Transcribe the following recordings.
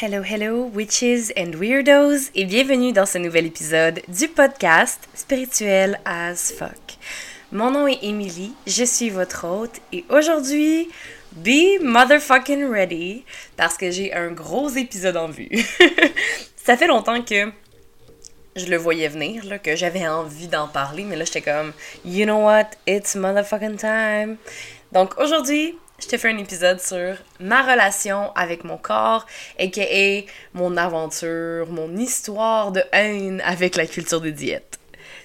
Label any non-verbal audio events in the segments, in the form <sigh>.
Hello, hello, witches and weirdos, et bienvenue dans ce nouvel épisode du podcast Spirituel as fuck. Mon nom est Emily, je suis votre hôte, et aujourd'hui, be motherfucking ready, parce que j'ai un gros épisode en vue. <laughs> Ça fait longtemps que je le voyais venir, que j'avais envie d'en parler, mais là, j'étais comme, you know what, it's motherfucking time. Donc aujourd'hui, je te fais un épisode sur ma relation avec mon corps, aka mon aventure, mon histoire de haine avec la culture des diètes.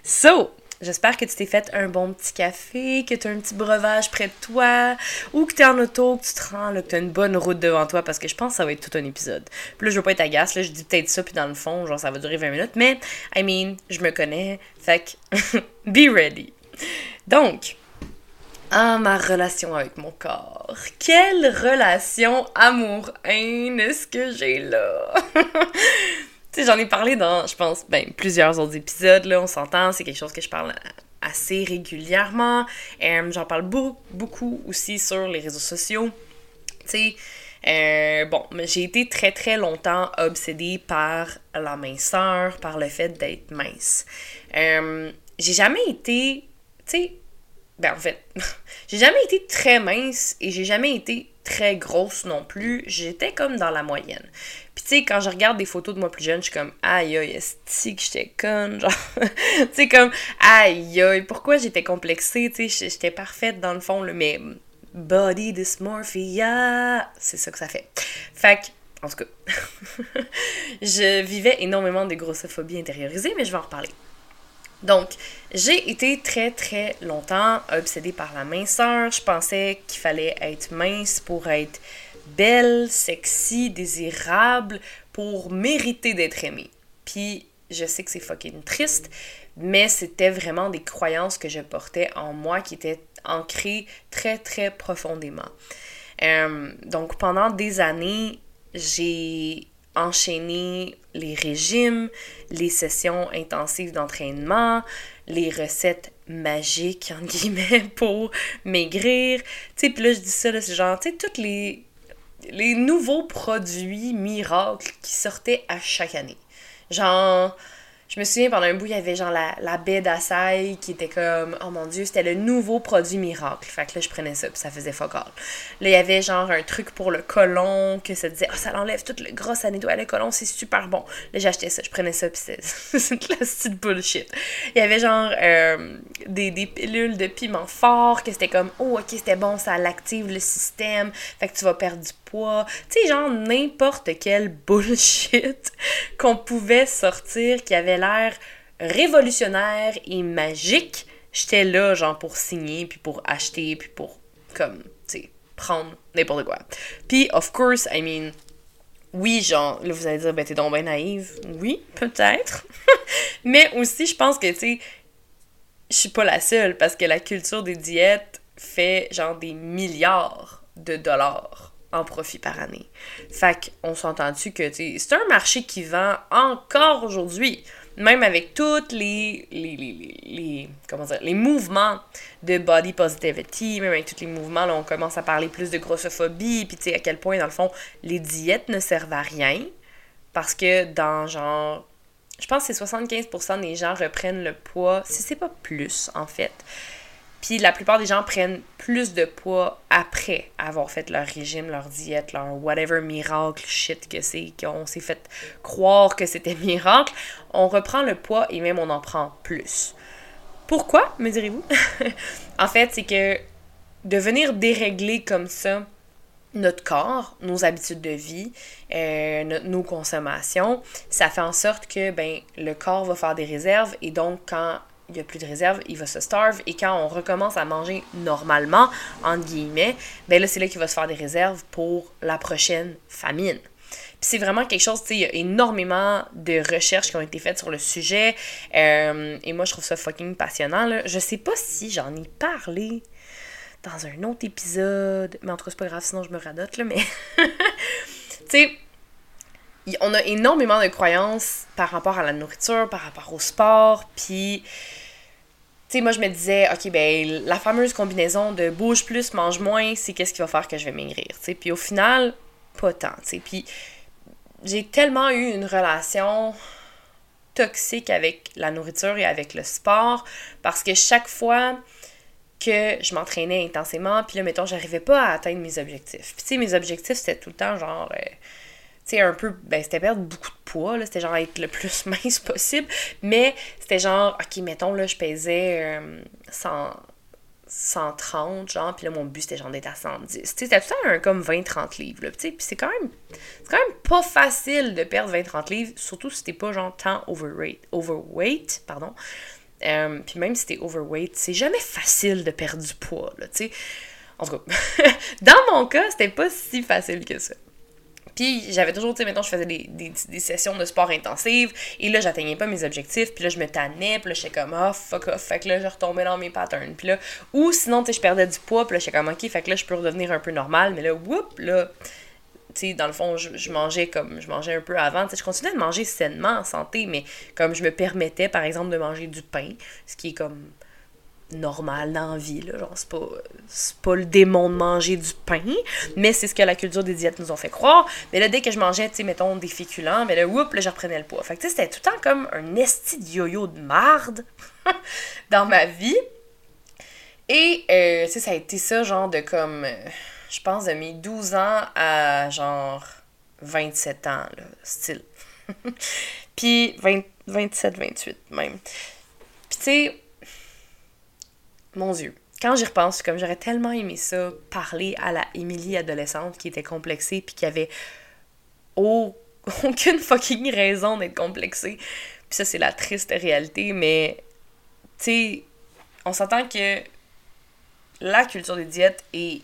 So, j'espère que tu t'es fait un bon petit café, que tu as un petit breuvage près de toi, ou que tu es en auto, que tu te rends, que tu as une bonne route devant toi, parce que je pense que ça va être tout un épisode. Puis là, je veux pas être agace, là, je dis peut-être ça, puis dans le fond, genre, ça va durer 20 minutes, mais, I mean, je me connais, fait que, <laughs> be ready. Donc, ah, ma relation avec mon corps. Quelle relation amour-haine est-ce que j'ai là? <laughs> tu sais, j'en ai parlé dans, je pense, ben, plusieurs autres épisodes, là, on s'entend, c'est quelque chose que je parle assez régulièrement. Euh, j'en parle beaucoup, beaucoup aussi sur les réseaux sociaux. Tu sais, euh, bon, j'ai été très très longtemps obsédée par la minceur, par le fait d'être mince. Euh, j'ai jamais été, tu sais, ben en fait, <laughs> j'ai jamais été très mince et j'ai jamais été très grosse non plus. J'étais comme dans la moyenne. Puis tu sais, quand je regarde des photos de moi plus jeune, je suis comme aïe aïe, est-ce que j'étais conne? <laughs> Genre, tu sais, comme aïe aïe, pourquoi j'étais complexée? Tu sais, j'étais parfaite dans le fond, là, mais body dysmorphia, c'est ça que ça fait. Fait que, en tout cas, <laughs> je vivais énormément de grossophobie intériorisée, mais je vais en reparler. Donc, j'ai été très très longtemps obsédée par la minceur. Je pensais qu'il fallait être mince pour être belle, sexy, désirable, pour mériter d'être aimée. Puis, je sais que c'est fucking triste, mais c'était vraiment des croyances que je portais en moi qui étaient ancrées très très profondément. Euh, donc, pendant des années, j'ai enchaîner les régimes, les sessions intensives d'entraînement, les recettes magiques, entre guillemets, <laughs> pour maigrir. Tu sais, puis là, je dis ça, c'est genre, tu sais, tous les, les nouveaux produits miracles qui sortaient à chaque année. Genre, je me souviens, pendant un bout, il y avait genre la, baie d'açaï qui était comme, oh mon dieu, c'était le nouveau produit miracle. Fait que là, je prenais ça, puis ça faisait fuck Là, il y avait genre un truc pour le colon, que ça disait, oh, ça l'enlève tout le gros ça le colon, c'est super bon. Là, j'achetais ça, je prenais ça, puis c'est <laughs> de la petite bullshit. Il y avait genre euh, des, des pilules de piment fort, que c'était comme, oh, ok, c'était bon, ça l'active le système, fait que tu vas perdre du poids. Tu sais, genre n'importe quel <laughs> bullshit qu'on pouvait sortir qui avait l'air révolutionnaire et magique. J'étais là, genre, pour signer, puis pour acheter, puis pour, comme, tu sais, prendre n'importe quoi. Puis, of course, I mean, oui, genre, là, vous allez dire, ben, t'es donc bien naïve. Oui, peut-être. <laughs> Mais aussi, je pense que, tu sais, je suis pas la seule, parce que la culture des diètes fait, genre, des milliards de dollars en profit par année. Fait qu'on s'entend-tu que c'est un marché qui vend encore aujourd'hui, même avec tous les, les, les, les, comment dire, les mouvements de body positivity, même avec tous les mouvements, là, on commence à parler plus de grossophobie, puis tu sais à quel point, dans le fond, les diètes ne servent à rien, parce que dans genre je pense que c'est 75% des gens reprennent le poids, si c'est pas plus en fait, puis la plupart des gens prennent plus de poids après avoir fait leur régime, leur diète, leur whatever miracle shit que c'est, qu'on s'est fait croire que c'était <laughs> miracle. On reprend le poids et même on en prend plus. Pourquoi, me direz-vous? <laughs> en fait, c'est que de venir dérégler comme ça notre corps, nos habitudes de vie, euh, nos consommations, ça fait en sorte que ben, le corps va faire des réserves et donc quand il n'y a plus de réserve, il va se starve. Et quand on recommence à manger normalement, entre guillemets, ben là, c'est là qu'il va se faire des réserves pour la prochaine famine. Puis c'est vraiment quelque chose, tu sais, il y a énormément de recherches qui ont été faites sur le sujet. Euh, et moi, je trouve ça fucking passionnant. Je sais pas si j'en ai parlé dans un autre épisode. Mais en tout cas, c'est pas grave, sinon je me radote, là. Mais, <laughs> tu sais, on a énormément de croyances par rapport à la nourriture, par rapport au sport, puis moi je me disais, ok, ben la fameuse combinaison de bouge plus, mange moins, c'est qu'est-ce qui va faire que je vais maigrir, puis au final, pas tant, puis j'ai tellement eu une relation toxique avec la nourriture et avec le sport parce que chaque fois que je m'entraînais intensément, puis là, mettons, j'arrivais pas à atteindre mes objectifs. Puis, tu mes objectifs, c'était tout le temps genre. Euh, sais, un peu. Ben, c'était perdre beaucoup de poids, là. C'était genre être le plus <laughs> mince possible. Mais c'était genre, ok, mettons, là, je pesais 100. Euh, 130, genre, puis là, mon but, c'était genre d'être à 110. Tu sais, c'était tout le temps un comme 20-30 livres, là, puis c'est quand même, c'est quand même pas facile de perdre 20-30 livres, surtout si t'es pas, genre, tant overweight, overweight, pardon, euh, puis même si t'es overweight, c'est jamais facile de perdre du poids, là, tu sais. En tout cas, <laughs> dans mon cas, c'était pas si facile que ça. Puis j'avais toujours, tu sais, maintenant je faisais des, des, sessions de sport intensives, et là, j'atteignais pas mes objectifs, puis là, je me tannais, puis là, j'étais comme, oh, fuck off, fait que là, je retombais dans mes patterns, puis là, ou sinon, tu sais, je perdais du poids, puis là, j'étais comme, ok, fait que là, je peux redevenir un peu normal, mais là, whoop, là, tu sais, dans le fond, je, mangeais comme, je mangeais un peu avant, tu sais, je continuais de manger sainement, en santé, mais comme je me permettais, par exemple, de manger du pain, ce qui est comme normal dans vie. Là. Genre, c'est pas, pas le démon de manger du pain, mais c'est ce que la culture des diètes nous ont fait croire. Mais là, dès que je mangeais, tu sais, mettons, des féculents, mais là, oups, là, je reprenais le poids. Fait que, tu sais, c'était tout le temps comme un esti de yo-yo de marde <laughs> dans ma vie. Et, euh, tu sais, ça a été ça, genre, de comme, euh, je pense, de mes 12 ans à, genre, 27 ans, style. <laughs> Puis, 27, 28, même. Puis, tu sais, mon Dieu. Quand j'y repense, comme j'aurais tellement aimé ça, parler à la Émilie adolescente qui était complexée puis qui avait <laughs> aucune fucking raison d'être complexée. Puis ça, c'est la triste réalité, mais tu sais, on s'entend que la culture des diètes est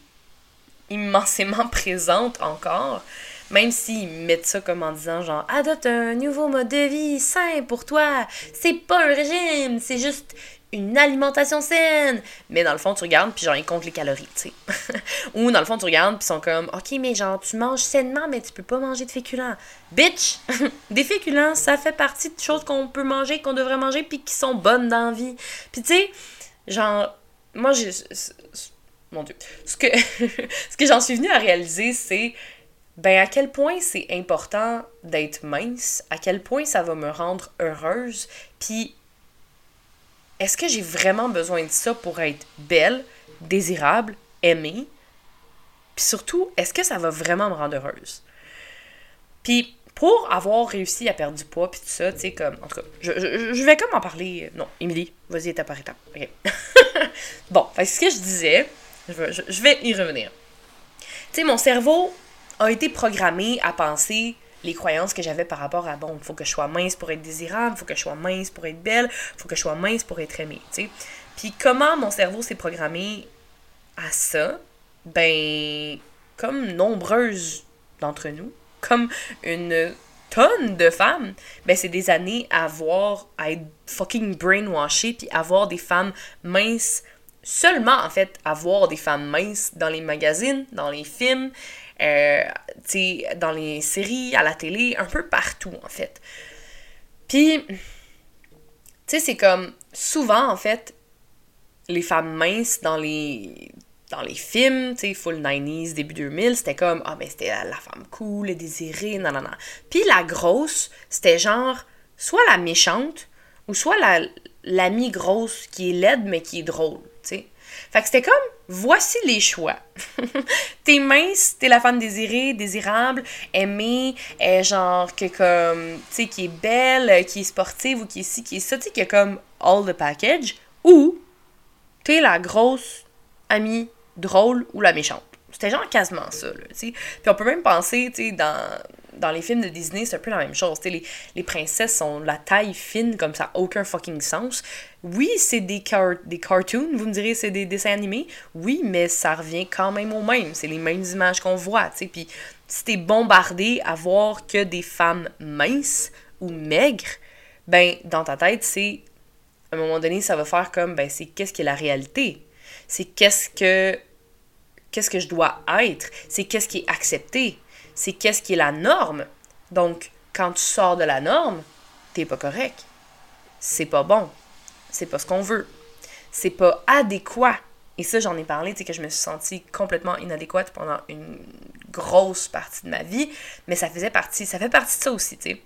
immensément <laughs> présente encore, même s'ils mettent ça comme en disant genre adopte un nouveau mode de vie sain pour toi, c'est pas un régime, c'est juste une alimentation saine. Mais dans le fond, tu regardes, puis genre, ils comptent les calories, tu sais. <laughs> Ou dans le fond, tu regardes, puis ils sont comme, OK, mais genre, tu manges sainement, mais tu peux pas manger de féculents. Bitch! <laughs> des féculents, ça fait partie de choses qu'on peut manger, qu'on devrait manger, puis qui sont bonnes dans vie. Puis tu sais, genre, moi, j'ai. Mon Dieu. Ce que, <laughs> ce que j'en suis venue à réaliser, c'est ben à quel point c'est important d'être mince, à quel point ça va me rendre heureuse, puis est-ce que j'ai vraiment besoin de ça pour être belle, désirable, aimée? Puis surtout, est-ce que ça va vraiment me rendre heureuse? Puis pour avoir réussi à perdre du poids, puis tout ça, tu sais, comme, en tout cas, je, vais comme en parler. Non, Émilie, vas-y étape par étape. OK. <laughs> bon, fait ce que je disais, je, je vais y revenir. Tu sais, mon cerveau a été programmé à penser les croyances que j'avais par rapport à bon, faut que je sois mince pour être désirable, faut que je sois mince pour être belle, faut que je sois mince pour être aimée, tu sais. Puis comment mon cerveau s'est programmé à ça? Ben, comme nombreuses d'entre nous, comme une tonne de femmes, ben c'est des années à voir, à être fucking brainwashé, puis à voir des femmes minces, seulement en fait, à voir des femmes minces dans les magazines, dans les films, euh, dans les séries, à la télé, un peu partout, en fait. Puis, tu sais, c'est comme souvent, en fait, les femmes minces dans les dans les films, tu sais, full 90s, début 2000, c'était comme, ah, mais c'était la femme cool, désirée, non, non, non. Puis la grosse, c'était genre, soit la méchante, ou soit la l'amie grosse qui est laide, mais qui est drôle, tu sais. Fait que c'était comme, voici les choix. <laughs> t'es mince, t'es la femme désirée, désirable, aimée, euh, genre comme, tu sais, qui est belle, qui est sportive ou qui est ci, qui est ça, tu sais, qui a comme all the package. Ou t'es la grosse amie drôle ou la méchante. C'était genre quasiment ça, là, tu sais. Puis on peut même penser, tu sais, dans dans les films de Disney, c'est un peu la même chose. Les, les princesses sont la taille fine, comme ça, aucun fucking sens. Oui, c'est des, des cartoons, vous me direz, c'est des dessins animés. Oui, mais ça revient quand même au même. C'est les mêmes images qu'on voit, tu sais. Puis si t'es bombardé à voir que des femmes minces ou maigres, ben, dans ta tête, c'est. À un moment donné, ça va faire comme, ben, c'est qu'est-ce qui est la réalité? C'est qu'est-ce que. Qu'est-ce que je dois être? C'est qu'est-ce qui est accepté? C'est qu'est-ce qui est la norme. Donc, quand tu sors de la norme, t'es pas correct. C'est pas bon. C'est pas ce qu'on veut. C'est pas adéquat. Et ça, j'en ai parlé, tu sais, que je me suis sentie complètement inadéquate pendant une grosse partie de ma vie, mais ça faisait partie, ça fait partie de ça aussi, tu sais.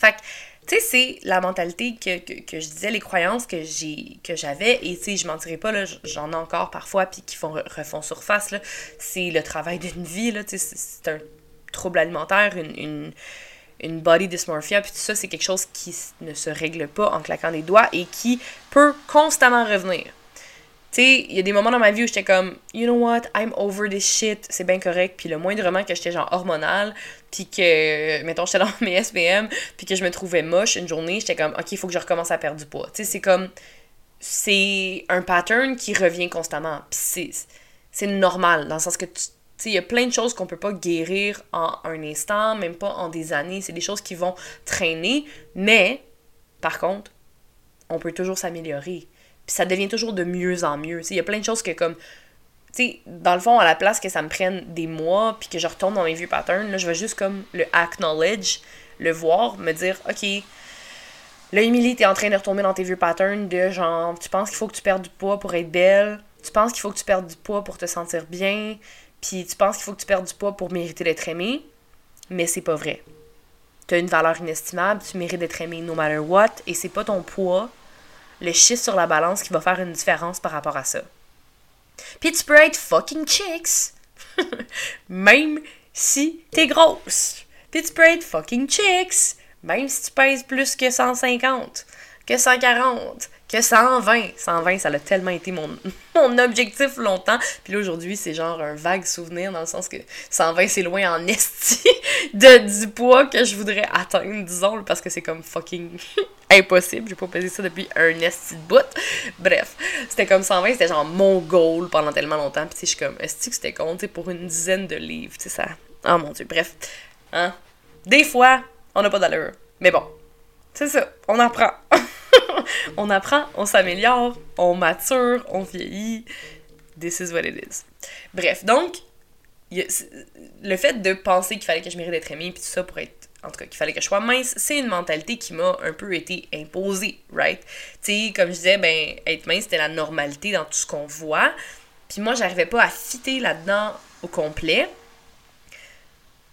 Fait que, tu sais, c'est la mentalité que, que, je disais, les croyances que j'ai que j'avais, et tu sais, je mentirais pas, là, j'en ai encore parfois, puis qui font, refont surface, là, c'est le travail d'une vie, là, tu sais, c'est un trouble alimentaire, une, une, body dysmorphia, puis tout ça, c'est quelque chose qui ne se règle pas en claquant des doigts et qui peut constamment revenir. Tu sais, il y a des moments dans ma vie où j'étais comme, you know what, I'm over this shit, c'est bien correct. Puis le moindrement que j'étais genre hormonal, puis que, mettons, j'étais dans <laughs> mes SPM, puis que je me trouvais moche une journée, j'étais comme, ok, il faut que je recommence à perdre du poids. Tu sais, c'est comme, c'est un pattern qui revient constamment. Puis c'est normal, dans le sens que tu il y a plein de choses qu'on peut pas guérir en un instant, même pas en des années. C'est des choses qui vont traîner, mais par contre, on peut toujours s'améliorer. Puis ça devient toujours de mieux en mieux. Il y a plein de choses que comme tu sais, dans le fond, à la place que ça me prenne des mois, puis que je retourne dans mes vieux patterns, là, je vais juste comme le acknowledge, le voir, me dire, OK, là, Emily, t'es en train de retomber dans tes vieux patterns de genre, tu penses qu'il faut que tu perdes du poids pour être belle, tu penses qu'il faut que tu perdes du poids pour te sentir bien, puis tu penses qu'il faut que tu perdes du poids pour mériter d'être aimé, mais c'est pas vrai. Tu une valeur inestimable, tu mérites d'être aimé no matter what, et c'est pas ton poids le chiffre sur la balance qui va faire une différence par rapport à ça. Puis tu peux être fucking chicks, <laughs> même si t'es grosse. Puis tu peux être fucking chicks, même si tu pèses plus que 150, que 140, que 120. 120, ça a tellement été mon, <laughs> mon objectif longtemps. Puis là, aujourd'hui, c'est genre un vague souvenir dans le sens que 120, c'est loin en esti <laughs> de, du poids que je voudrais atteindre, disons, parce que c'est comme fucking <laughs> impossible. J'ai pas pesé ça depuis un esti de bout. Bref, c'était comme 120, c'était genre mon goal pendant tellement longtemps. Puis je suis comme, est-ce que c'était con, pour une dizaine de livres, tu sais, ça. Oh mon dieu, bref. Hein? Des fois, on n'a pas d'allure. Mais bon, c'est ça, on apprend. <laughs> on apprend, on s'améliore, on mature, on vieillit. This is what it is. Bref, donc, le fait de penser qu'il fallait que je mérite d'être aimée, puis tout ça pour être. En tout cas, qu'il fallait que je sois mince, c'est une mentalité qui m'a un peu été imposée, right? Tu sais, comme je disais, ben, être mince, c'était la normalité dans tout ce qu'on voit. Puis moi, j'arrivais pas à fitter là-dedans au complet. Tu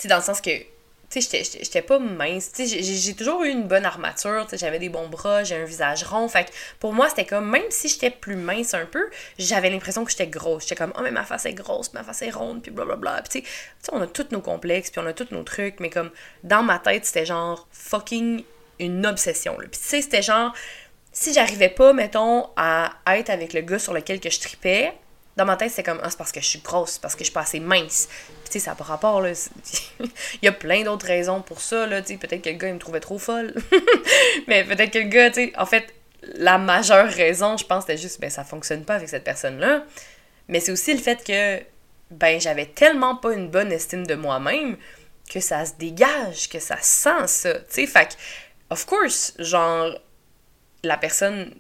sais, dans le sens que tu sais, j'étais pas mince. Tu sais, j'ai toujours eu une bonne armature. Tu sais, j'avais des bons bras, j'ai un visage rond. Fait que pour moi, c'était comme, même si j'étais plus mince un peu, j'avais l'impression que j'étais grosse. J'étais comme, oh, mais ma face est grosse, ma face est ronde, puis blablabla. Puis tu sais, on a tous nos complexes, puis on a tous nos trucs, mais comme, dans ma tête, c'était genre fucking une obsession. Puis tu sais, c'était genre, si j'arrivais pas, mettons, à être avec le gars sur lequel que je tripais, dans ma tête, c'est comme, ah, c'est parce que je suis grosse, parce que je suis pas assez mince. Tu sais, ça n'a pas rapport, là. <laughs> il y a plein d'autres raisons pour ça, là. Peut-être que le gars, il me trouvait trop folle. <laughs> Mais peut-être que le gars, tu en fait, la majeure raison, je pense, c'était juste, ben, ça fonctionne pas avec cette personne-là. Mais c'est aussi le fait que, ben, j'avais tellement pas une bonne estime de moi-même que ça se dégage, que ça sent ça. Tu sais, of course, genre, la personne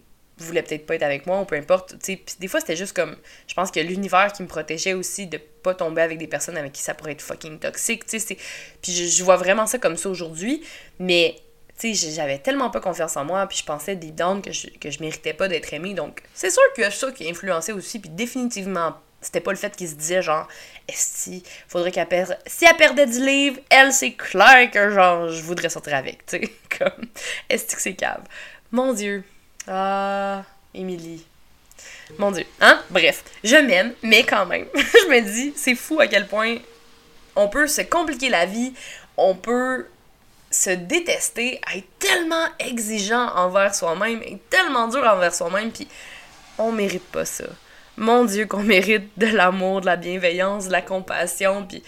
voulait peut-être pas être avec moi ou peu importe. Puis des fois, c'était juste comme. Je pense que l'univers qui me protégeait aussi de pas tomber avec des personnes avec qui ça pourrait être fucking toxique. Puis je, je vois vraiment ça comme ça aujourd'hui. Mais tu sais, j'avais tellement pas confiance en moi, puis je pensais des down que je, que je méritais pas d'être aimée. Donc, c'est sûr a ça qui influençait aussi, puis définitivement, c'était pas le fait qu'il se disait genre, si faudrait qu'elle perde. Si elle perdait du livre, elle, c'est clair que genre, je voudrais sortir avec, tu sais, <laughs> comme, est-ce que c'est cave? Mon Dieu. Ah, Émilie. Mon Dieu. Hein? Bref, je m'aime, mais quand même, <laughs> je me dis, c'est fou à quel point on peut se compliquer la vie, on peut se détester, être tellement exigeant envers soi-même, et tellement dur envers soi-même, puis on mérite pas ça. Mon Dieu, qu'on mérite de l'amour, de la bienveillance, de la compassion, puis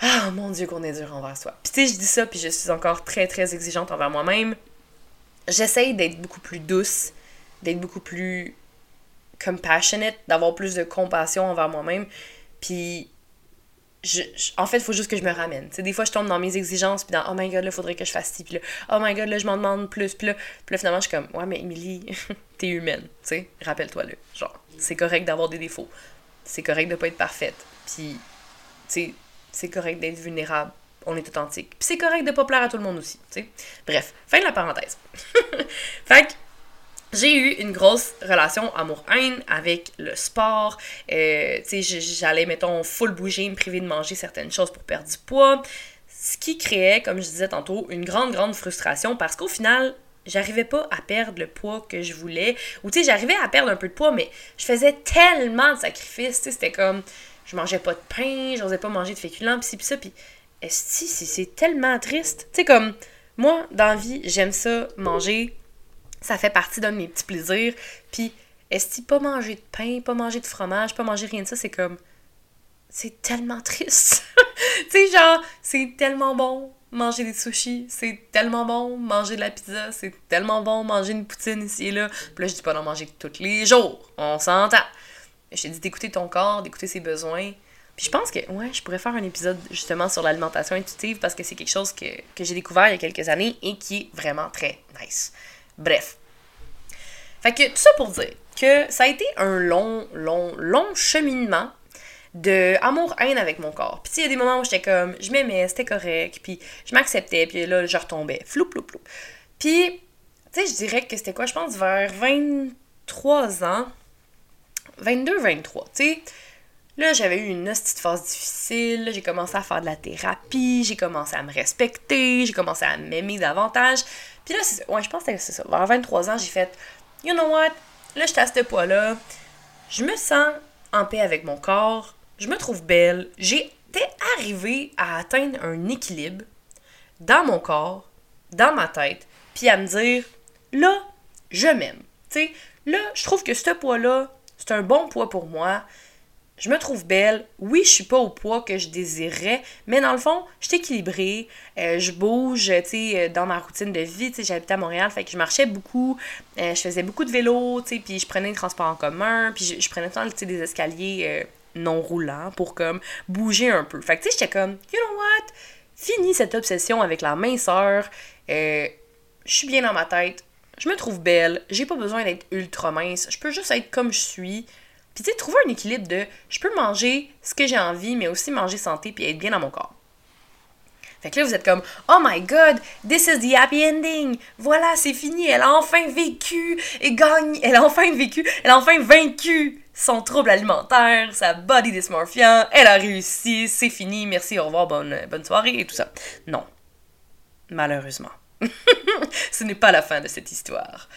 ah mon Dieu, qu'on est dur envers soi. Puis tu sais, je dis ça, puis je suis encore très très exigeante envers moi-même, j'essaye d'être beaucoup plus douce, d'être beaucoup plus compassionate, d'avoir plus de compassion envers moi-même. Puis, en fait, il faut juste que je me ramène. des fois, je tombe dans mes exigences, puis dans Oh my god, là, faudrait que je fasse ci, puis là, Oh my god, là, je m'en demande plus, puis là, puis là, finalement, je suis comme Ouais, mais Emily, <laughs> t'es humaine, tu sais, rappelle-toi-le. Genre, c'est correct d'avoir des défauts. C'est correct de pas être parfaite. Puis, tu sais, c'est correct d'être vulnérable on est authentique. Puis c'est correct de pas plaire à tout le monde aussi, tu sais. Bref, fin de la parenthèse. <laughs> fait que, j'ai eu une grosse relation amour-haine avec le sport. Euh, tu sais, j'allais, mettons, full bouger, me priver de manger certaines choses pour perdre du poids. Ce qui créait, comme je disais tantôt, une grande, grande frustration parce qu'au final, j'arrivais pas à perdre le poids que je voulais. Ou tu sais, j'arrivais à perdre un peu de poids, mais je faisais tellement de sacrifices. Tu sais, c'était comme, je mangeais pas de pain, j'osais pas manger de féculents, pis ci, pis ça, pis que c'est tellement triste? Tu sais, comme, moi, dans la vie, j'aime ça, manger, ça fait partie d'un de mes petits plaisirs. Puis, est-ce que pas manger de pain, pas manger de fromage, pas manger rien de ça, c'est comme. C'est tellement triste. <laughs> tu sais, genre, c'est tellement bon manger des sushis, c'est tellement bon manger de la pizza, c'est tellement bon manger une poutine ici et là. Puis là, je dis pas d'en manger tous les jours, on s'entend. Je t'ai dit d'écouter ton corps, d'écouter ses besoins. Je pense que, ouais, je pourrais faire un épisode justement sur l'alimentation intuitive parce que c'est quelque chose que, que j'ai découvert il y a quelques années et qui est vraiment très nice. Bref. Fait que tout ça pour dire que ça a été un long, long, long cheminement de amour-haine avec mon corps. Puis il y a des moments où j'étais comme, je m'aimais, c'était correct, puis je m'acceptais, puis là, je retombais. Flou, flou, flou. Puis, tu sais, je dirais que c'était quoi, je pense, vers 23 ans, 22, 23, tu sais. Là, j'avais eu une petite phase difficile, j'ai commencé à faire de la thérapie, j'ai commencé à me respecter, j'ai commencé à m'aimer davantage. Puis là, ouais, je pense que c'est ça. Vers 23 ans, j'ai fait, you know what, là, j'étais à ce poids-là, je me sens en paix avec mon corps, je me trouve belle, j'étais arrivée à atteindre un équilibre dans mon corps, dans ma tête, puis à me dire, là, je m'aime. Tu sais, là, je trouve que ce poids-là, c'est un bon poids pour moi je me trouve belle. Oui, je suis pas au poids que je désirais, mais dans le fond, je suis équilibrée. Euh, je bouge, tu sais, euh, dans ma routine de vie. Tu sais, j'habitais à Montréal, fait que je marchais beaucoup. Euh, je faisais beaucoup de vélo, tu sais, puis je prenais le transport en commun, puis je, prenais tout le temps, des escaliers non roulants pour, comme, bouger un peu. Fait que, tu sais, j'étais comme, you know what? Fini cette obsession avec la minceur. je suis bien dans ma tête. Je me trouve belle. J'ai pas besoin d'être ultra mince. Je peux juste être comme je suis. Puis tu sais, trouver un équilibre de je peux manger ce que j'ai envie, mais aussi manger santé puis être bien dans mon corps. Fait que là, vous êtes comme Oh my god, this is the happy ending. Voilà, c'est fini. Elle a enfin vécu et gagne. Elle a enfin vécu. Elle a enfin vaincu son trouble alimentaire, sa body dysmorphia. Elle a réussi. C'est fini. Merci, au revoir, bonne, bonne soirée et tout ça. Non. Malheureusement. <laughs> Ce n'est pas la fin de cette histoire.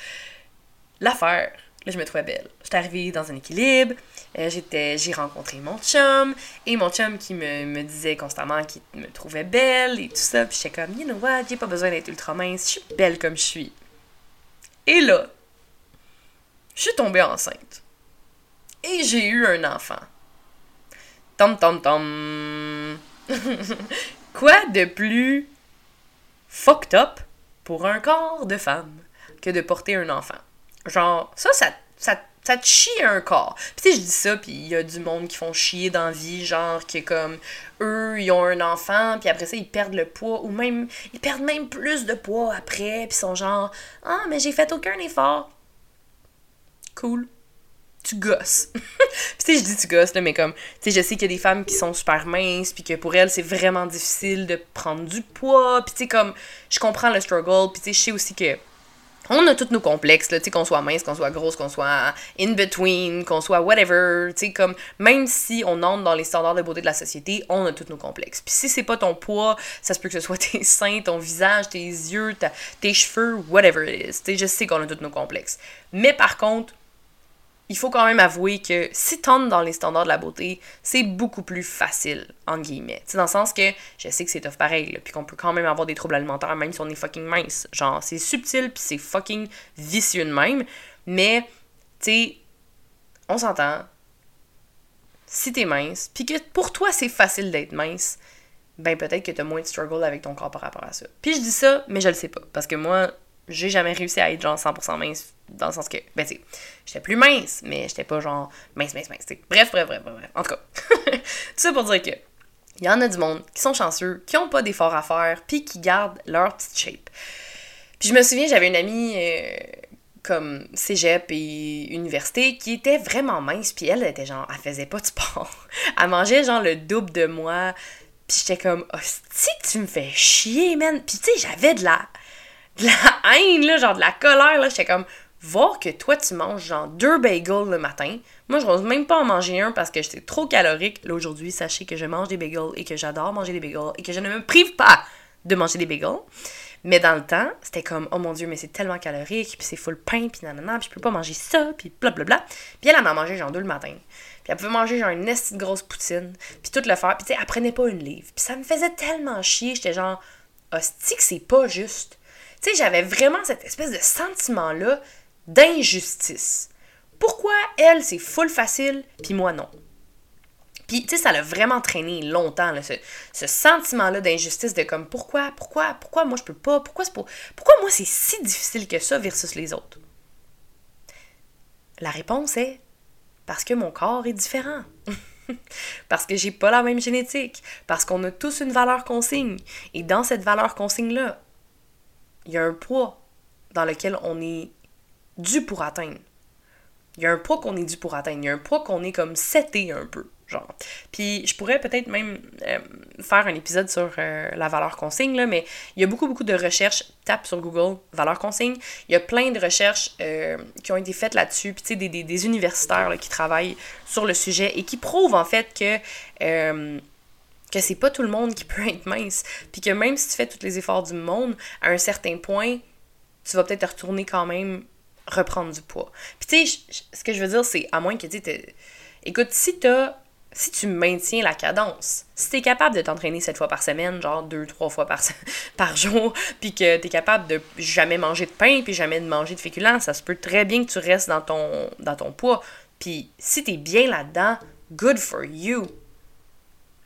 L'affaire, Là, je me trouvais belle. J'étais arrivée dans un équilibre. Euh, j'étais, j'ai rencontré mon chum. Et mon chum qui me, disait constamment qu'il me trouvait belle et tout ça. Puis j'étais comme, you know what, j'ai pas besoin d'être ultra mince. Je suis belle comme je suis. Et là, je suis tombée enceinte. Et j'ai eu un enfant. Tom, tom, tom. <laughs> Quoi de plus fucked up pour un corps de femme que de porter un enfant? Genre, ça, ça, ça, ça te chie un corps. Puis tu sais, je dis ça, puis il y a du monde qui font chier dans la vie, genre, qui est comme, eux, ils ont un enfant, puis après ça, ils perdent le poids, ou même, ils perdent même plus de poids après, puis sont genre, ah, mais j'ai fait aucun effort. Cool. Tu gosses. <laughs> puis tu sais, je dis tu gosses, là, mais comme, tu sais, je sais qu'il y a des femmes qui sont super minces, puis que pour elles, c'est vraiment difficile de prendre du poids, puis tu sais, comme, je comprends le struggle, puis tu sais, je sais aussi que on a tous nos complexes, là, qu'on soit mince, qu'on soit grosse, qu'on soit in between, qu'on soit whatever, tu sais, comme, même si on entre dans les standards de beauté de la société, on a tous nos complexes. Puis si c'est pas ton poids, ça se peut que ce soit <laughs> tes seins, ton visage, tes yeux, tes cheveux, whatever it is. Tu sais, je sais qu'on a tous nos complexes. Mais par contre, il faut quand même avouer que si t'entres dans les standards de la beauté, c'est beaucoup plus facile, en guillemets. C'est dans le sens que je sais que c'est tough pareil, puis qu'on peut quand même avoir des troubles alimentaires même si on est fucking mince. Genre, c'est subtil, puis c'est fucking vicieux de même. Mais, tu sais, on s'entend. Si t'es mince, puis que pour toi c'est facile d'être mince, ben peut-être que t'as moins de struggle avec ton corps par rapport à ça. Puis je dis ça, mais je le sais pas. Parce que moi, j'ai jamais réussi à être genre 100% mince dans le sens que, ben, tu j'étais plus mince, mais j'étais pas genre mince, mince, mince. Bref, bref, bref, bref. En tout cas, <laughs> tout ça pour dire que il y en a du monde qui sont chanceux, qui ont pas d'efforts à faire, puis qui gardent leur petite shape. Puis je me souviens, j'avais une amie euh, comme cégep et université qui était vraiment mince, puis elle était genre, elle faisait pas de sport. <laughs> elle mangeait genre le double de moi, puis j'étais comme, hostie, tu me fais chier, man. Puis tu sais, j'avais de la, de la haine, là, genre de la colère, là. J'étais comme, voir que toi, tu manges genre deux bagels le matin. Moi, je n'ose même pas en manger un parce que c'est trop calorique. Là, aujourd'hui, sachez que je mange des bagels et que j'adore manger des bagels et que je ne me prive pas de manger des bagels. Mais dans le temps, c'était comme, oh mon dieu, mais c'est tellement calorique, puis c'est full pain, puis nanana, puis je peux pas manger ça, puis blablabla. Puis elle, en a mangé genre deux le matin. Puis elle pouvait manger genre une de grosse poutine, puis tout le faire. Puis tu sais, elle prenait pas une livre. Puis ça me faisait tellement chier, j'étais genre, hostie que c'est pas juste. Tu sais, j'avais vraiment cette espèce de sentiment-là d'injustice. Pourquoi elle, c'est full facile, puis moi non? Puis, tu sais, ça l'a vraiment traîné longtemps, ce, sentiment-là d'injustice de comme pourquoi, pourquoi, pourquoi moi je peux pas, pourquoi, pour, pourquoi moi c'est si difficile que ça versus les autres? La réponse est parce que mon corps est différent. <laughs> parce que j'ai pas la même génétique. Parce qu'on a tous une valeur consigne. Et dans cette valeur consigne-là, il y a un poids dans lequel on est dû pour atteindre. Il y a un poids qu'on est dû pour atteindre. Il y a un poids qu'on est comme seté un peu. Genre. Puis je pourrais peut-être même euh, faire un épisode sur euh, la valeur consigne, là, mais il y a beaucoup, beaucoup de recherches. Tape sur Google, valeur consigne. Il y a plein de recherches euh, qui ont été faites là-dessus. Puis tu sais, des, des, des, universitaires qui travaillent sur le sujet et qui prouvent en fait que que c'est pas tout le monde qui <laughs> peut être mince. Puis que même si tu fais tous les efforts du monde, à un certain point, tu vas peut-être retourner quand même reprendre du poids. Puis tu sais, ce que je veux dire, c'est à moins que tu Écoute, si t'as si tu maintiens la cadence, si tu es capable de t'entraîner sept fois par semaine, genre deux, trois fois par, <laughs> jour, puis que tu es capable de jamais manger de pain, puis jamais de manger de féculents, ça se peut très bien que tu restes dans ton, dans ton poids. Puis si tu es bien là-dedans, good for you.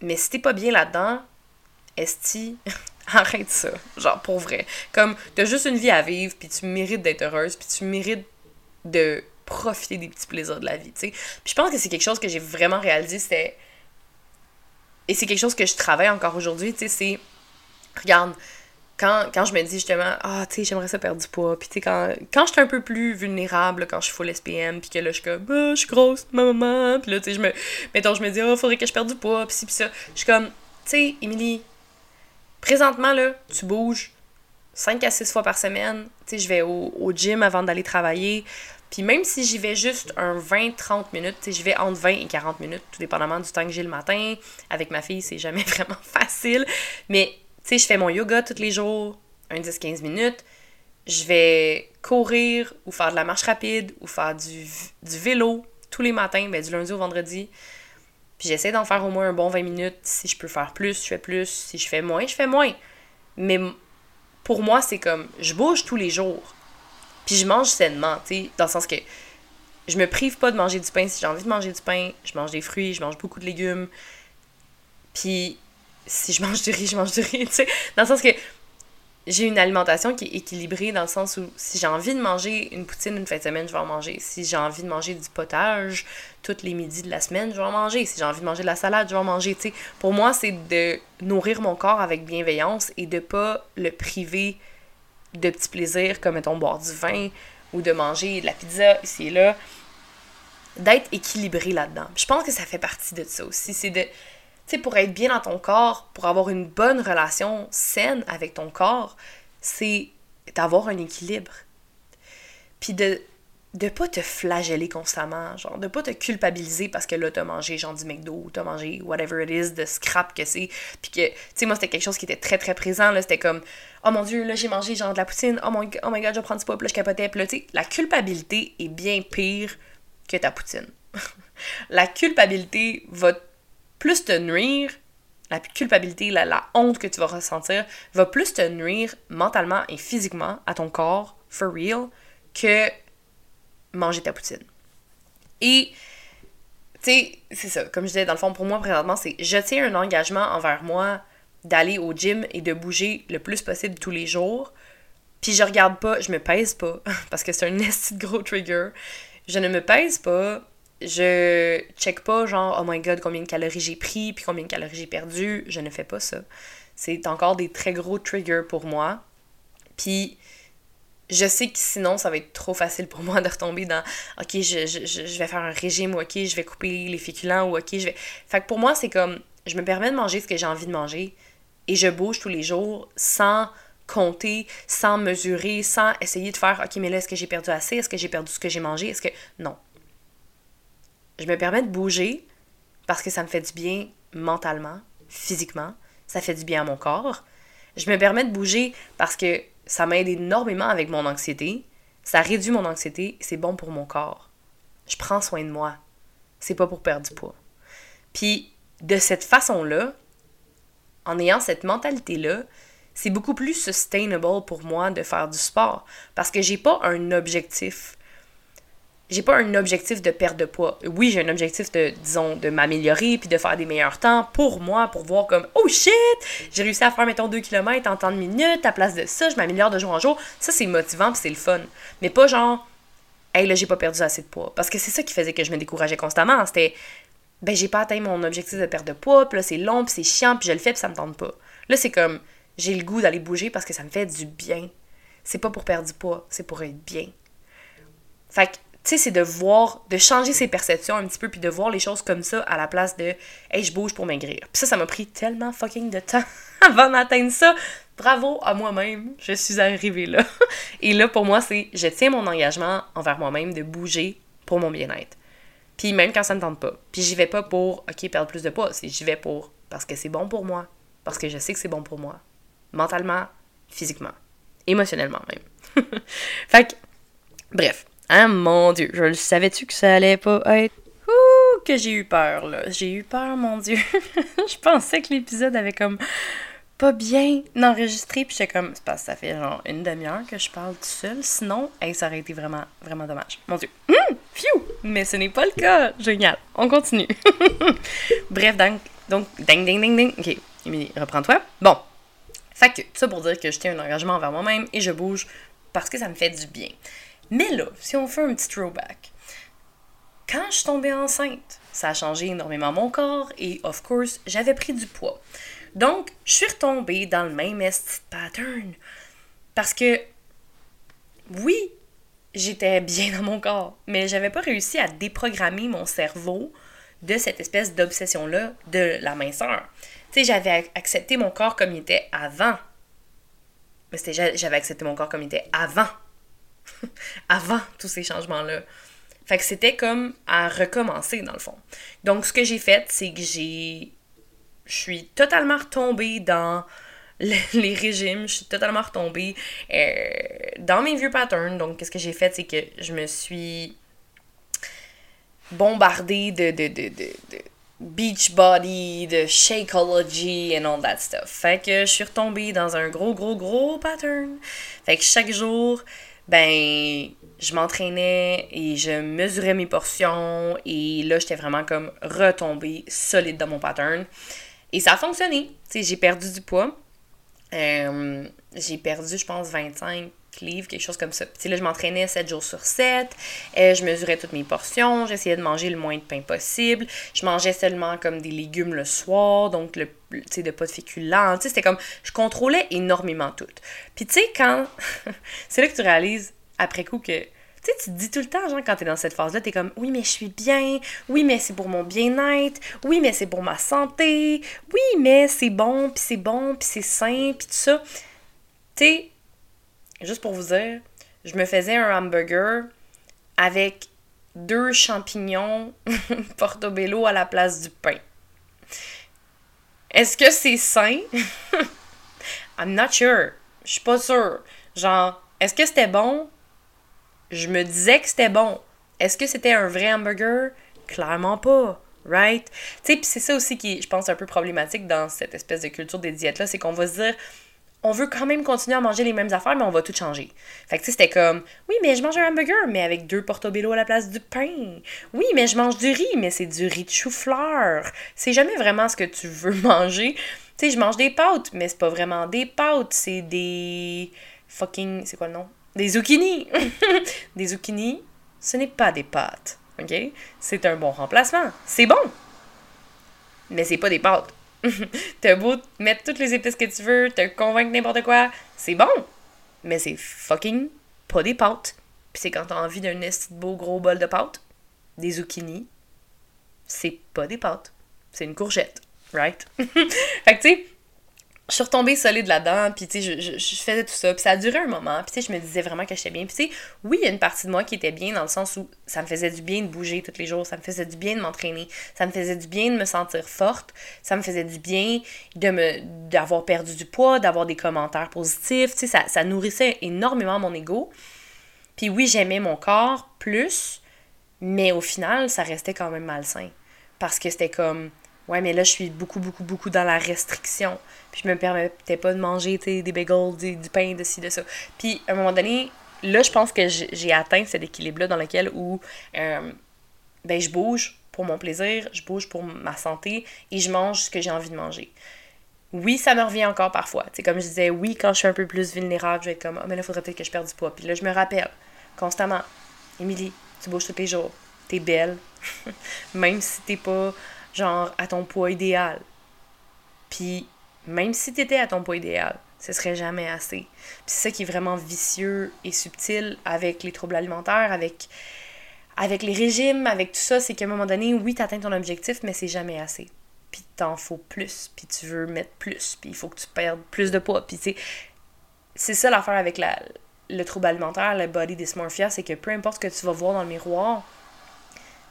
Mais si t'es pas bien là-dedans, esti, <laughs> <laughs> arrête ça. Genre, pour vrai. Comme, t'as juste une vie à vivre, puis tu mérites d'être heureuse, puis tu mérites de profiter des petits plaisirs de la vie, tu sais. Puis je pense que c'est quelque chose que j'ai vraiment réalisé, c'était... Et c'est quelque chose que je travaille encore aujourd'hui, tu sais, c'est... Regarde, quand, quand je me dis justement, ah, tu sais, j'aimerais ça perdre du poids, puis tu sais, quand, quand je suis un peu plus vulnérable, quand je suis full SPM, puis que là, je suis comme, ah, je suis grosse, ma maman, puis là, tu sais, je me... Mettons, je me dis, ah, oh, faudrait que je perde du poids, puis ci, puis ça. Je suis comme, tu sais, Émilie, présentement, là, tu bouges 5 à 6 fois par semaine, tu sais, je vais au, au gym avant d'aller travailler, puis même si j'y vais juste un 20-30 minutes, j'y vais entre 20 et 40 minutes, tout dépendamment du temps que j'ai le matin. Avec ma fille, c'est jamais <laughs> vraiment facile. Mais tu sais, je fais mon yoga tous les jours, un 10-15 minutes. Je vais courir ou faire de la marche rapide ou faire du, du vélo tous les matins, ben, du lundi au vendredi. Puis j'essaie d'en faire au moins un bon 20 minutes. Si je peux faire plus, je fais plus. Si je fais moins, je fais moins. Mais pour moi, c'est comme, je bouge tous les jours. Puis je mange sainement, tu sais, dans le sens que je me prive pas de manger du pain si j'ai envie de manger du pain. Je mange des fruits, je mange beaucoup de légumes. Puis si je mange du riz, je mange du riz, <laughs> tu sais. Dans le sens que j'ai une alimentation qui est équilibrée dans le sens où si j'ai envie de manger une poutine une fin de semaine, je vais en manger. Si j'ai envie de manger du potage tous les midis de la semaine, je vais en manger. Si j'ai envie de manger de la salade, je vais en manger. pour moi, c'est de nourrir mon corps avec bienveillance et de pas le priver de petits plaisirs comme mettons boire du vin ou de manger de la pizza ici et là, d'être équilibré là-dedans. Je pense que ça fait partie de ça aussi. C'est de, sais, pour être bien dans ton corps, pour avoir une bonne relation saine avec ton corps, c'est d'avoir un équilibre. Puis de de pas te flageller constamment, genre de pas te culpabiliser parce que là t'as mangé genre du McDo ou t'as mangé whatever it is de scrap que c'est, puis que tu sais moi c'était quelque chose qui était très très présent là, c'était comme oh mon dieu là j'ai mangé genre de la poutine, oh mon oh my god je vais prendre du poids, là je capotais, puis là tu sais la culpabilité est bien pire que ta poutine. <laughs> la culpabilité va plus te nuire la culpabilité, la, honte que tu vas ressentir va plus te nuire mentalement et physiquement à ton corps, for real, que manger ta poutine. Et, tu sais, c'est ça. Comme je disais, dans le fond, pour moi, présentement, c'est je tiens un engagement envers moi d'aller au gym et de bouger le plus possible tous les jours. Puis je regarde pas, je me pèse pas, <laughs> parce que c'est un <laughs> esti gros trigger. Je ne me pèse pas, je check pas genre, oh my god, combien de calories j'ai pris, puis combien de calories j'ai perdu. Je ne fais pas ça. C'est encore des très gros triggers pour moi. Puis je sais que sinon, ça va être trop facile pour <laughs> moi de retomber dans OK, je, je, je vais faire un régime OK, je vais couper les féculents ou OK, je vais. Fait que pour moi, c'est comme je me permets de manger ce que j'ai envie de manger et je bouge tous les jours sans compter, sans mesurer, sans essayer de faire OK, mais là, est-ce que j'ai perdu assez? Est-ce que j'ai perdu ce que j'ai mangé? Est-ce que. Non. Je me permets de bouger parce que ça me fait du bien mentalement, physiquement. Ça fait du bien à mon corps. Je me permets de bouger parce que ça m'aide énormément avec mon anxiété. Ça réduit mon anxiété. C'est bon pour mon corps. Je prends soin de moi. C'est pas pour perdre du poids. Puis, de cette façon-là, en ayant cette mentalité-là, c'est beaucoup plus sustainable pour moi de faire du sport parce que j'ai pas un objectif. J'ai pas un objectif de perte de poids. Oui, j'ai un objectif de, disons, de m'améliorer puis de faire des meilleurs temps pour moi, pour voir comme, oh shit, j'ai réussi à faire, mettons, 2 km en temps de minutes, à place de ça, je m'améliore de jour en jour. Ça, c'est motivant puis c'est le fun. Mais pas genre, hey, là, j'ai pas perdu assez de poids. Parce que c'est ça qui faisait que je me décourageais constamment. C'était, ben j'ai pas atteint mon objectif de perte de poids, puis là c'est long, puis c'est chiant, puis je le fais, puis ça me tente pas. Là c'est comme j'ai le goût d'aller bouger parce que ça me fait du bien. C'est pas pour perdre du poids, c'est pour être bien. Fait que c'est de voir de changer ses perceptions un petit peu puis de voir les choses comme ça à la place de hey, je bouge pour maigrir. Puis ça ça m'a pris tellement fucking de temps <laughs> avant d'atteindre ça. Bravo à moi-même, je suis arrivée là. <laughs> Et là pour moi c'est je tiens mon engagement envers moi-même de bouger pour mon bien-être. Puis même quand ça ne tente pas. Puis j'y vais pas pour, OK, perdre plus de poids. C'est j'y vais pour, parce que c'est bon pour moi. Parce que je sais que c'est bon pour moi. Mentalement, physiquement. Émotionnellement même. <laughs> fait que, bref. Hein, mon Dieu. Je le savais-tu que ça allait pas être? Ouh, que j'ai eu peur, là. J'ai eu peur, mon Dieu. <laughs> je pensais que l'épisode avait comme pas bien enregistré. Puis j'étais comme, c'est parce que ça fait genre une demi-heure que je parle tout seul. Sinon, ça aurait été vraiment, vraiment dommage. Mon Dieu. Hum, phew! Mais ce n'est pas le cas. Génial. On continue. <laughs> Bref, donc, donc, ding, ding, ding, ding. Ok, Émilie, reprends-toi. Bon. Fait que, ça pour dire que je un engagement envers moi-même et je bouge parce que ça me fait du bien. Mais là, si on fait un petit throwback, quand je suis tombée enceinte, ça a changé énormément mon corps et, of course, j'avais pris du poids. Donc, je suis retombée dans le même pattern. Parce que, oui, j'étais bien dans mon corps, mais j'avais pas réussi à déprogrammer mon cerveau de cette espèce d'obsession-là de la minceur. Tu sais, j'avais accepté mon corps comme il était avant. Mais j'avais accepté mon corps comme il était avant. <laughs> avant tous ces changements-là. Fait que c'était comme à recommencer, dans le fond. Donc, ce que j'ai fait, c'est que j'ai je suis totalement retombée dans <laughs> les régimes, je suis totalement retombée euh, dans mes vieux patterns. Donc, qu'est-ce que j'ai fait, c'est que je me suis bombardée de, de, de, de, de beach body, de shakeology and all that stuff. Fait que je suis retombée dans un gros, gros, gros pattern. Fait que chaque jour, ben, je m'entraînais et je mesurais mes portions et là, j'étais vraiment comme retombée solide dans mon pattern. Et ça a fonctionné. j'ai perdu du poids. Euh, j'ai perdu, je pense, 25 livres, quelque chose comme ça. Puis là, je m'entraînais 7 jours sur 7. Euh, je mesurais toutes mes portions. J'essayais de manger le moins de pain possible. Je mangeais seulement comme des légumes le soir, donc le, tu de pas de féculents. C'était comme, je contrôlais énormément tout. Puis tu sais, quand... <laughs> c'est là que tu réalises, après coup, que tu sais, tu te dis tout le temps, genre, quand t'es dans cette phase-là, t'es comme, oui, mais je suis bien, oui, mais c'est pour mon bien-être, oui, mais c'est pour ma santé, oui, mais c'est bon, puis c'est bon, puis c'est sain, puis tout ça. Tu sais, juste pour vous dire, je me faisais un hamburger avec deux champignons <laughs> portobello à la place du pain. Est-ce que c'est sain? <laughs> I'm not sure. Je suis pas sûre. Genre, est-ce que c'était bon? je me disais que c'était bon. Est-ce que c'était un vrai hamburger? Clairement pas. Right? Tu sais, c'est ça aussi qui, je pense, un peu problématique dans cette espèce de culture des diètes-là, c'est qu'on va se dire, on veut quand même continuer à manger les mêmes affaires, mais on va tout changer. Fait que tu sais, c'était comme, oui, mais je mange un hamburger, mais avec deux portobello à la place du pain. Oui, mais je mange du riz, mais c'est du riz de chou-fleur. C'est jamais vraiment ce que tu veux <laughs> manger. Tu sais, je mange des pâtes, mais c'est pas vraiment des pâtes, c'est des fucking, c'est quoi le nom? Des zucchini. <laughs> des zucchini, ce n'est pas des pâtes. OK? C'est un bon remplacement. C'est bon. Mais c'est pas des pâtes. <laughs> T'as beau mettre toutes les épices que tu veux, te convaincre n'importe quoi, c'est bon. Mais c'est fucking pas des pâtes. Puis c'est quand t'as envie d'un beau gros bol de pâtes, des zucchini, c'est pas des pâtes. C'est une courgette. Right? <laughs> fait je suis retombée solide là-dedans, puis tu sais, je, faisais tout ça, puis ça a duré un moment, puis tu sais, je me disais vraiment que j'étais bien. Puis tu sais, oui, il y a une partie de moi qui était bien dans le sens où ça me faisait du bien de bouger tous les jours, ça me faisait du bien de m'entraîner, ça me faisait du bien de me sentir forte, ça me faisait du bien de me d'avoir perdu du poids, d'avoir des commentaires positifs, tu sais, ça, ça nourrissait énormément mon ego. Puis oui, j'aimais mon corps plus, mais au final, ça restait quand même malsain. Parce que c'était comme, ouais, mais là, je suis beaucoup, beaucoup, beaucoup dans la restriction. Puis je me permettais pas de manger, des bagels, du, pain, de ci, de ça. Puis à un moment donné, là, je pense que j'ai atteint cet équilibre-là dans lequel où, euh, ben, je bouge pour mon plaisir, je bouge pour ma santé et je mange ce que j'ai envie de manger. Oui, ça me revient encore parfois. C'est comme je disais, oui, quand je suis un peu plus vulnérable, je vais être comme, oh, mais là, il faudrait peut-être que je perde du poids. Puis là, je me rappelle constamment, Émilie, tu bouges tous les jours, t'es belle, <laughs> même si t'es pas, genre, à ton poids idéal. Puis, même si t'étais à ton poids idéal, ce serait jamais assez. Puis c'est ça qui est vraiment vicieux et subtil avec les troubles alimentaires, avec, avec les régimes, avec tout ça, c'est qu'à un moment donné, oui, t'atteins ton objectif, mais c'est jamais assez. Puis t'en faut plus, puis tu veux mettre plus, puis il faut que tu perdes plus de poids. Puis c'est ça l'affaire avec la, le trouble alimentaire, le body dysmorphia, c'est que peu importe ce que tu vas voir dans le miroir,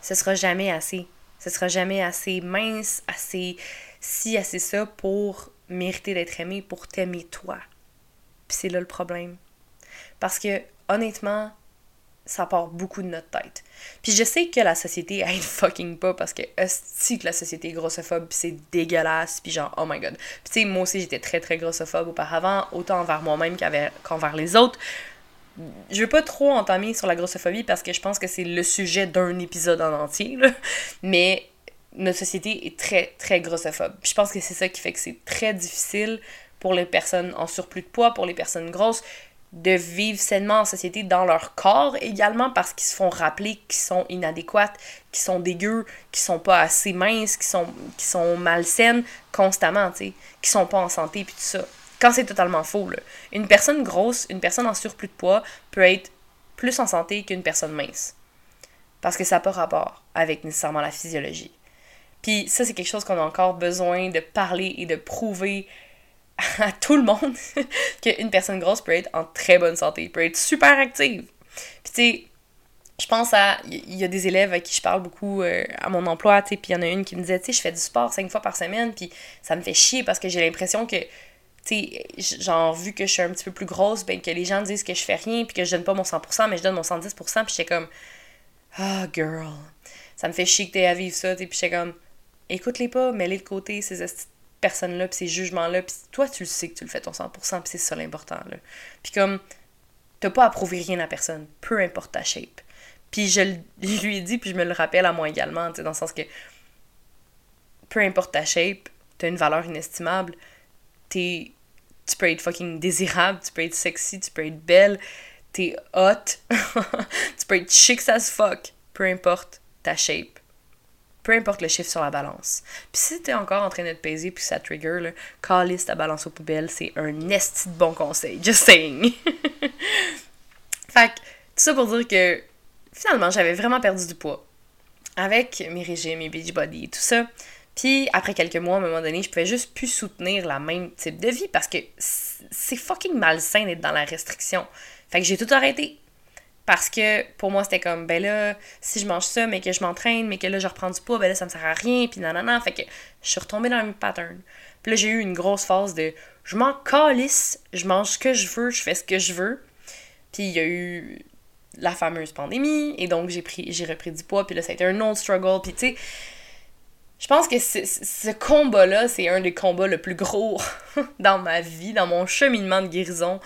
ce sera jamais assez. Ce sera jamais assez mince, assez ci, assez ça pour mériter d'être aimé, pour t'aimer toi. Puis c'est là le problème. Parce que, honnêtement, ça part beaucoup de notre tête. Puis je sais que la société aide <laughs> fucking pas parce que si que la société est grossophobe, puis c'est dégueulasse, puis genre, oh my god. Puis tu sais, moi aussi j'étais très très grossophobe auparavant, autant envers moi-même qu'envers les autres. Je veux pas trop entamer sur la grossophobie parce que je pense que c'est le sujet d'un épisode en entier, mais notre société est très très grossophobe. Je pense que c'est ça qui fait que c'est très difficile pour les personnes en surplus de poids, pour les personnes grosses, de vivre sainement en société dans leur corps également parce qu'ils se font rappeler qu'ils sont inadéquates, qu'ils sont dégueux, qu'ils sont pas assez minces, qu'ils sont, sont malsaines constamment, tu sais, qu'ils sont pas en santé puis tout ça. Quand c'est totalement faux. Une personne grosse, une personne en surplus de poids peut être plus en santé qu'une personne mince. Parce que ça n'a pas rapport avec nécessairement la physiologie. Puis ça, c'est quelque chose qu'on a encore besoin de parler et de prouver <laughs> à tout le monde <laughs> qu'une personne grosse peut être en très bonne santé, peut être super active. Puis tu sais, je pense à. Il y a des élèves à qui je parle beaucoup euh, à mon emploi, tu sais, puis il y en a une qui me disait, tu sais, je fais du sport cinq fois par semaine, puis ça me fait chier parce que j'ai l'impression que, tu sais, genre, vu que je suis un petit peu plus grosse, ben que les gens disent que je fais rien, puis que je donne pas mon 100%, mais je donne mon 110%, puis j'étais comme, ah, oh, girl, ça me fait chier que t'aies à vivre ça, tu sais, puis j'étais comme, écoute-les pas, mets-les de côté, ces personnes-là, puis ces jugements-là, puis toi, tu le sais que tu le fais ton 100%, puis c'est ça l'important, là. Puis comme, t'as pas à prouver rien à personne, peu importe ta shape. Puis <laughs> je, lui ai dit, puis je me le rappelle à moi également, tu sais, dans le sens que, peu importe ta shape, t'as une valeur inestimable, t'es, tu peux être fucking désirable, tu peux être sexy, tu peux être belle, t'es hot, <laughs> tu peux être chic as fuck, peu importe ta shape peu importe le chiffre sur la balance. Puis si t'es encore en train de te puis ça trigger, là, calisse ta balance aux poubelles, c'est un esti de bon conseil. Just saying. <laughs> fait que, tout ça pour dire que finalement, j'avais vraiment perdu du poids. Avec mes régimes, mes body et tout ça. Puis après quelques mois, à un moment donné, je pouvais juste plus soutenir la même type de vie parce que c'est fucking malsain d'être dans la restriction. Fait que j'ai tout arrêté. Parce que pour moi, c'était comme, ben là, si je mange ça, mais que je m'entraîne, mais que là, je reprends du poids, ben là, ça me sert à rien, puis nanana. Fait que je suis retombée dans le même pattern. Puis là, j'ai eu une grosse phase de, je m'en calisse, je mange ce que je veux, je fais ce que je veux. Puis il y a eu la fameuse pandémie, et donc j'ai pris j'ai repris du poids, puis là, ça a été un autre struggle. Puis tu sais, je pense que ce combat-là, c'est un des combats le plus gros <laughs> dans ma vie, dans mon cheminement de guérison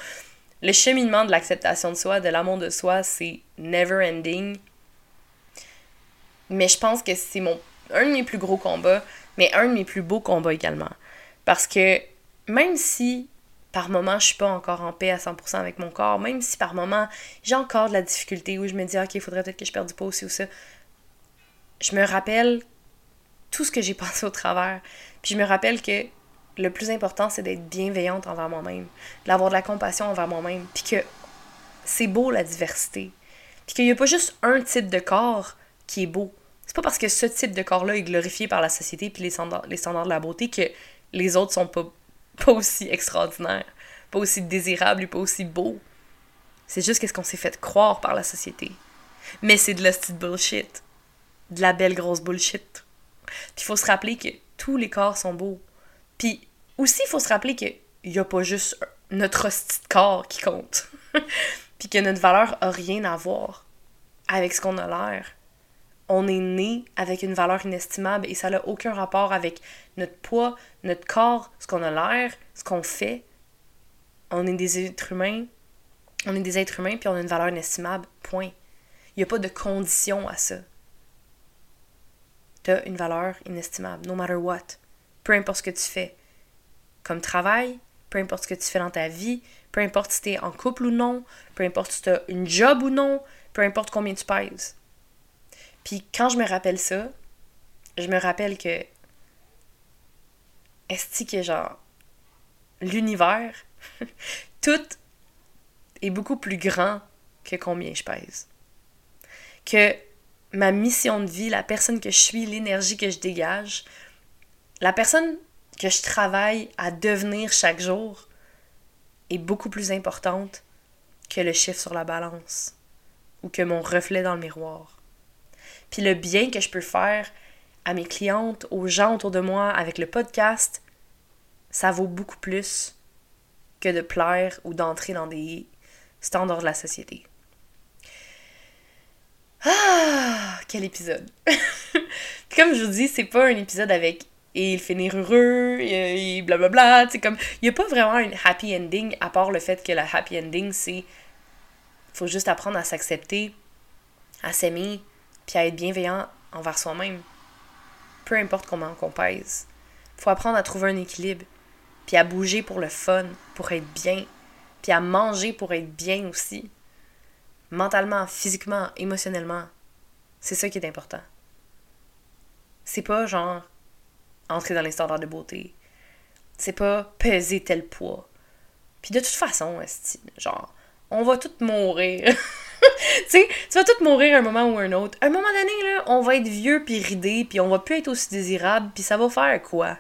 le cheminement de l'acceptation de soi, de l'amour de soi, c'est never ending. Mais je pense que c'est mon un de mes plus gros combats, mais un de mes plus beaux combats également. Parce que même si par moment je suis pas encore en paix à 100% avec mon corps, même si par moment j'ai encore de la difficulté où je me dis ok, il faudrait peut-être que je perde du poids aussi ou ça, je me rappelle tout ce que j'ai <laughs> passé au travers. Puis je me rappelle que le plus important, c'est d'être bienveillante envers moi-même, d'avoir de la compassion envers moi-même, puis que c'est beau la diversité. Puis qu'il n'y a pas juste un type de corps qui est beau. C'est pas parce que ce type de corps-là est glorifié par la société puis les standards, les standards de la beauté que les autres sont pas <laughs> pas aussi extraordinaire, pas aussi désirable et pas aussi beau. C'est juste qu'est-ce qu'on s'est fait croire par la société. Mais c'est de la petite bullshit. De la belle grosse bullshit. Puis il faut se rappeler que tous les corps sont beaux. Puis aussi, il faut se rappeler qu'il n'y a pas juste notre hostie corps qui compte. <laughs> Puis que notre valeur a rien à voir avec ce qu'on a l'air. On est né avec une valeur inestimable et ça n'a aucun rapport avec notre poids, notre corps, ce qu'on a l'air, ce qu'on fait. On est des êtres humains. On est des êtres humains puis on a une valeur inestimable. Point. Il n'y a pas de condition à ça. Tu as une valeur inestimable, no matter what. Peu importe ce que tu fais. Comme travail, peu importe ce que tu fais dans ta vie, peu importe si tu es en couple ou non, peu importe si tu as une job ou non, peu importe combien tu pèses. Puis quand je me rappelle ça, je me rappelle que est-ce que genre l'univers, <laughs> tout est beaucoup plus grand que combien je pèse. Que ma mission de vie, la personne que je suis, l'énergie que je dégage, la personne que je travaille à devenir chaque jour est beaucoup plus importante que le chiffre sur la balance ou que mon reflet dans le miroir. Puis le bien que je peux faire à mes clientes, aux gens autour de moi avec le podcast, ça vaut beaucoup plus que de plaire ou d'entrer dans des standards de la société. Ah, quel épisode! <laughs> Comme je vous dis, c'est pas un épisode avec et il finit heureux et blablabla. Tu comme, il n'y a pas vraiment une happy ending à part le fait que la happy ending, c'est. faut juste apprendre à s'accepter, à s'aimer, puis à être bienveillant envers soi-même. Peu importe comment on pèse. faut apprendre à trouver un équilibre, puis à bouger pour le fun, pour être bien, puis à manger pour être bien aussi. Mentalement, physiquement, émotionnellement. C'est ça qui est important. C'est pas genre entrer dans les standards de beauté. C'est pas peser tel poids. Puis de toute façon, genre, on va tous mourir. <laughs> tu sais, tu vas tous mourir un moment ou un autre. À un moment donné, là, on va être vieux puis ridé, puis on va plus être aussi désirable, puis ça va faire quoi?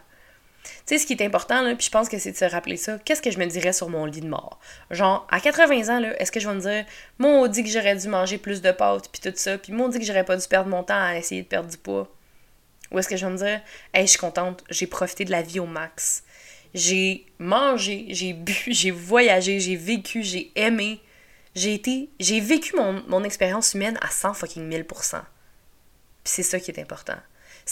Tu sais, ce qui est important, là, puis je pense que c'est de se rappeler ça, qu'est-ce que je me dirais sur mon lit de mort? Genre, à 80 ans, est-ce que je vais me dire, mon dit que j'aurais dû manger plus de pâtes, puis tout ça, puis mon dit que j'aurais pas dû perdre mon temps à essayer de perdre du poids? Ou est-ce que je vais me dire, hey, je suis contente, j'ai profité de la vie au max. J'ai mangé, j'ai bu, <laughs> j'ai voyagé, j'ai vécu, j'ai aimé. J'ai été, j'ai vécu mon, mon expérience humaine à 100 fucking 1000%. Puis c'est ça qui est important.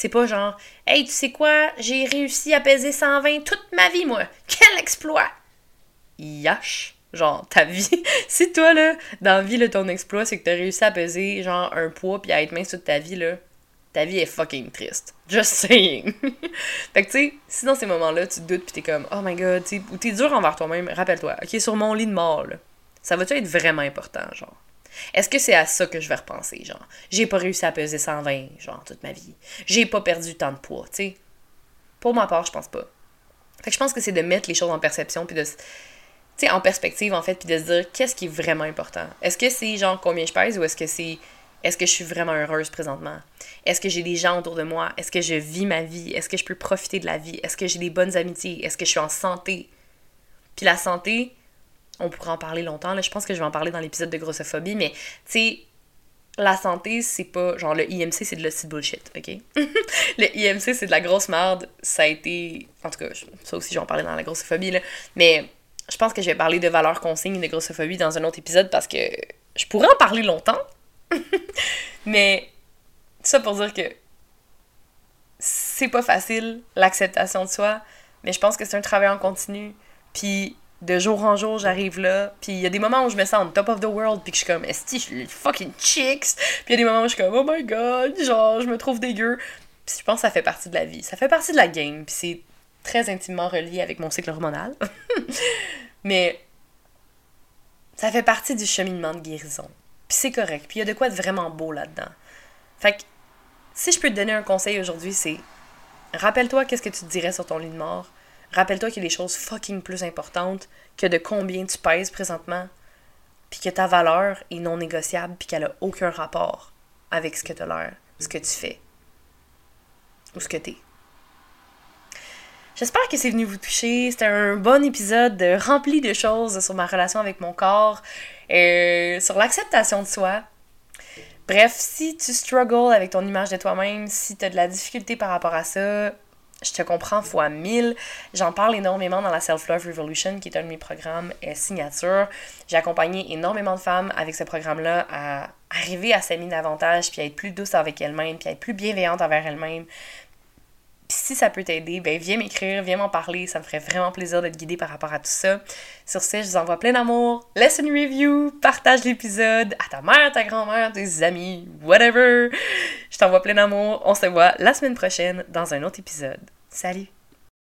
C'est pas genre, hey, tu sais quoi, j'ai réussi à peser 120 toute ma vie, moi. Quel exploit! Yash! Genre, ta vie. <laughs> si toi, là, dans la vie, ton exploit, c'est que t'as réussi à peser, genre, un poids puis à être mince toute ta vie, là, ta vie est fucking triste. Just saying. <laughs> fait que tu sais, si dans ces moments-là, tu te doutes pis t'es comme, oh my god, tu ou t'es dur envers toi-même, rappelle-toi, ok, sur mon lit de mort, là, ça va-tu être vraiment important, genre? Est-ce que c'est à ça que je vais repenser, genre? J'ai pas réussi à peser 120, genre, toute ma vie. J'ai pas perdu tant de poids, tu sais. Pour ma part, je pense pas. Fait que je pense que c'est de mettre les choses en perception puis de tu sais, en perspective, en fait, puis de se dire qu'est-ce qui est vraiment important? Est-ce que c'est genre combien je pèse ou est-ce que c'est est-ce que je suis vraiment heureuse présentement? Est-ce que j'ai des gens autour de moi? Est-ce que je vis ma vie? Est-ce que je peux profiter de la vie? Est-ce que j'ai des bonnes amitiés? Est-ce que je suis en santé? Puis la santé, on pourrait en parler longtemps. Là. Je pense que je vais en parler dans l'épisode de grossophobie, mais tu sais, la santé, c'est pas. Genre, le IMC, c'est de la petite bullshit, ok? <laughs> le IMC, c'est de la grosse merde. Ça a été. En tout cas, ça aussi, je vais en parler dans la grossophobie, là. Mais je pense que je vais parler de valeurs consignes et de grossophobie dans un autre épisode parce que je pourrais en parler longtemps, <laughs> mais ça pour dire que c'est pas facile, l'acceptation de soi, mais je pense que c'est un travail en continu. Puis de jour en jour, j'arrive là. Puis il y a des moments où je me sens on top of the world, puis que je suis comme, est-ce je suis fucking chicks? Puis il y a des moments où je suis comme, oh my god, genre, je me trouve dégueu. Puis je pense que ça fait partie de la vie. Ça fait partie de la game, puis c'est très intimement relié avec mon cycle hormonal. <laughs> mais ça fait partie du cheminement de guérison. Puis c'est correct. Puis il y a de quoi de vraiment beau là-dedans. Fait que si je peux te donner un conseil aujourd'hui, c'est rappelle-toi qu'est-ce que tu te dirais sur ton lit de mort. Rappelle-toi qu'il y a des choses fucking plus importantes que de combien tu pèses présentement. Puis que ta valeur est non négociable, puis qu'elle a aucun rapport avec ce que tu as l'air, ce que tu fais ou ce que tu es. J'espère que c'est venu vous toucher. C'était un bon épisode rempli de choses sur ma relation avec mon corps, et sur l'acceptation de soi. Bref, si tu struggles avec ton image de toi-même, si tu as de la difficulté par rapport à ça, je te comprends fois mille. J'en parle énormément dans la Self-Love Revolution, qui est un de mes programmes signature. J'ai accompagné énormément de femmes avec ce programme-là à arriver à s'aimer davantage, puis à être plus douce avec elles-mêmes, puis à être plus bienveillante envers elles-mêmes. Puis si ça peut t'aider, ben viens m'écrire, viens m'en parler, ça me ferait vraiment plaisir de te guider par rapport à tout ça. Sur ce, je vous envoie plein d'amour, laisse une review, partage l'épisode à ta mère, ta grand-mère, tes amis, whatever. Je t'envoie plein d'amour, on se voit la semaine prochaine dans un autre épisode. Salut!